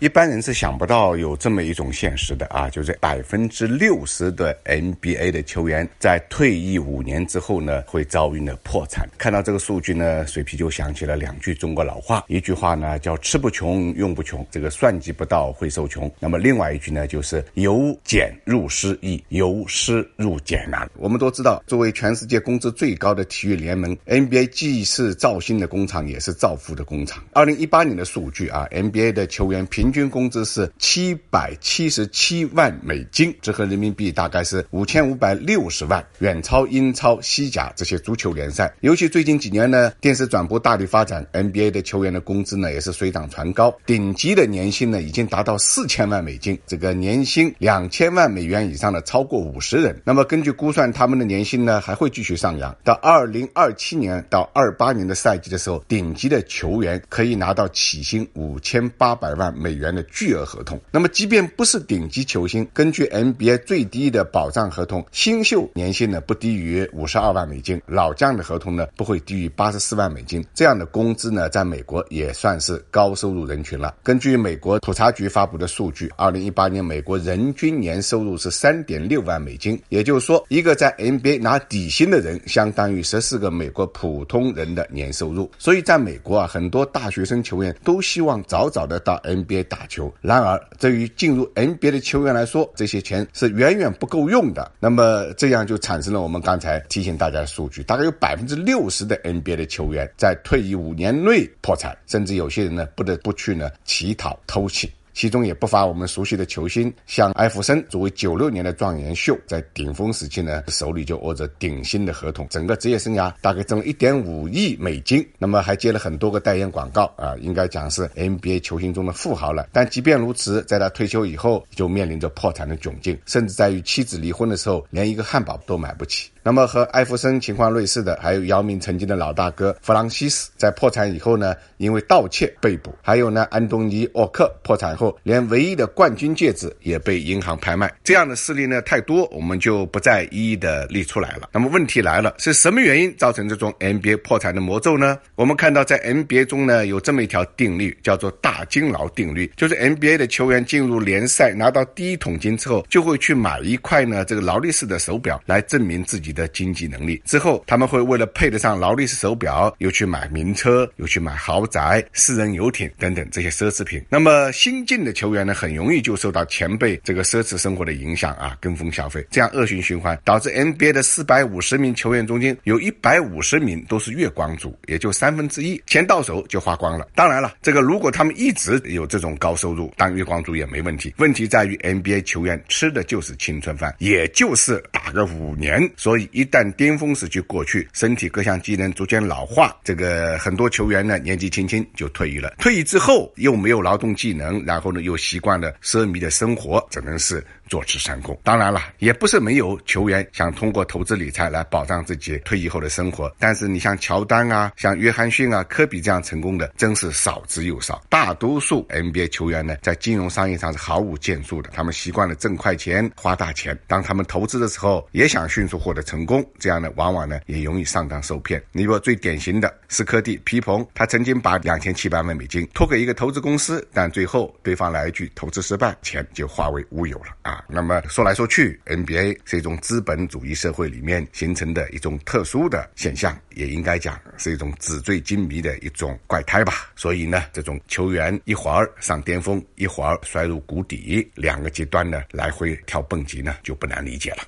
一般人是想不到有这么一种现实的啊，就是百分之六十的 NBA 的球员在退役五年之后呢，会遭遇呢破产。看到这个数据呢，水皮就想起了两句中国老话，一句话呢叫“吃不穷，用不穷”，这个算计不到会受穷。那么另外一句呢，就是“由俭入失易，由失入俭难”。我们都知道，作为全世界工资最高的体育联盟，NBA 既是造星的工厂，也是造富的工厂。二零一八年的数据啊，NBA 的球员平。平均工资是七百七十七万美金，折合人民币大概是五千五百六十万，远超英超、西甲这些足球联赛。尤其最近几年呢，电视转播大力发展，NBA 的球员的工资呢也是水涨船高，顶级的年薪呢已经达到四千万美金，这个年薪两千万美元以上的超过五十人。那么根据估算，他们的年薪呢还会继续上扬，到二零二七年到二八年的赛季的时候，顶级的球员可以拿到起薪五千八百万美。元的巨额合同，那么即便不是顶级球星，根据 NBA 最低的保障合同，新秀年薪呢不低于五十二万美金，老将的合同呢不会低于八十四万美金，这样的工资呢，在美国也算是高收入人群了。根据美国普查局发布的数据，二零一八年美国人均年收入是三点六万美金，也就是说，一个在 NBA 拿底薪的人，相当于十四个美国普通人的年收入。所以，在美国啊，很多大学生球员都希望早早的到 NBA。打球。然而，对于进入 NBA 的球员来说，这些钱是远远不够用的。那么，这样就产生了我们刚才提醒大家的数据：大概有百分之六十的 NBA 的球员在退役五年内破产，甚至有些人呢不得不去呢乞讨偷情。其中也不乏我们熟悉的球星，像艾弗森，作为九六年的状元秀，在顶峰时期呢，手里就握着顶薪的合同，整个职业生涯大概挣了一点五亿美金，那么还接了很多个代言广告啊，应该讲是 NBA 球星中的富豪了。但即便如此，在他退休以后，就面临着破产的窘境，甚至在与妻子离婚的时候，连一个汉堡都买不起。那么和艾弗森情况类似的，还有姚明曾经的老大哥弗朗西斯，在破产以后呢，因为盗窃被捕；还有呢，安东尼沃克破产后，连唯一的冠军戒指也被银行拍卖。这样的事例呢太多，我们就不再一一的列出来了。那么问题来了，是什么原因造成这种 NBA 破产的魔咒呢？我们看到在 NBA 中呢，有这么一条定律，叫做大金劳定律，就是 NBA 的球员进入联赛拿到第一桶金之后，就会去买一块呢这个劳力士的手表来证明自己。的经济能力之后，他们会为了配得上劳力士手表，又去买名车，又去买豪宅、私人游艇等等这些奢侈品。那么新进的球员呢，很容易就受到前辈这个奢侈生活的影响啊，跟风消费，这样恶性循环，导致 NBA 的四百五十名球员中间有一百五十名都是月光族，也就三分之一，钱到手就花光了。当然了，这个如果他们一直有这种高收入，当月光族也没问题。问题在于 NBA 球员吃的就是青春饭，也就是打个五年，所以。一旦巅峰时期过去，身体各项机能逐渐老化，这个很多球员呢年纪轻轻就退役了。退役之后又没有劳动技能，然后呢又习惯了奢靡的生活，只能是坐吃山空。当然了，也不是没有球员想通过投资理财来保障自己退役后的生活。但是你像乔丹啊、像约翰逊啊、科比这样成功的，真是少之又少。大多数 NBA 球员呢，在金融商业上是毫无建树的。他们习惯了挣快钱、花大钱。当他们投资的时候，也想迅速获得成。功这样呢，往往呢也容易上当受骗。你比如最典型的斯科蒂皮蓬，他曾经把两千七百万美金托给一个投资公司，但最后对方来一句投资失败，钱就化为乌有了啊。那么说来说去，NBA 是一种资本主义社会里面形成的一种特殊的现象，也应该讲是一种纸醉金迷的一种怪胎吧。所以呢，这种球员一会儿上巅峰，一会儿摔入谷底，两个极端呢来回跳蹦极呢，就不难理解了。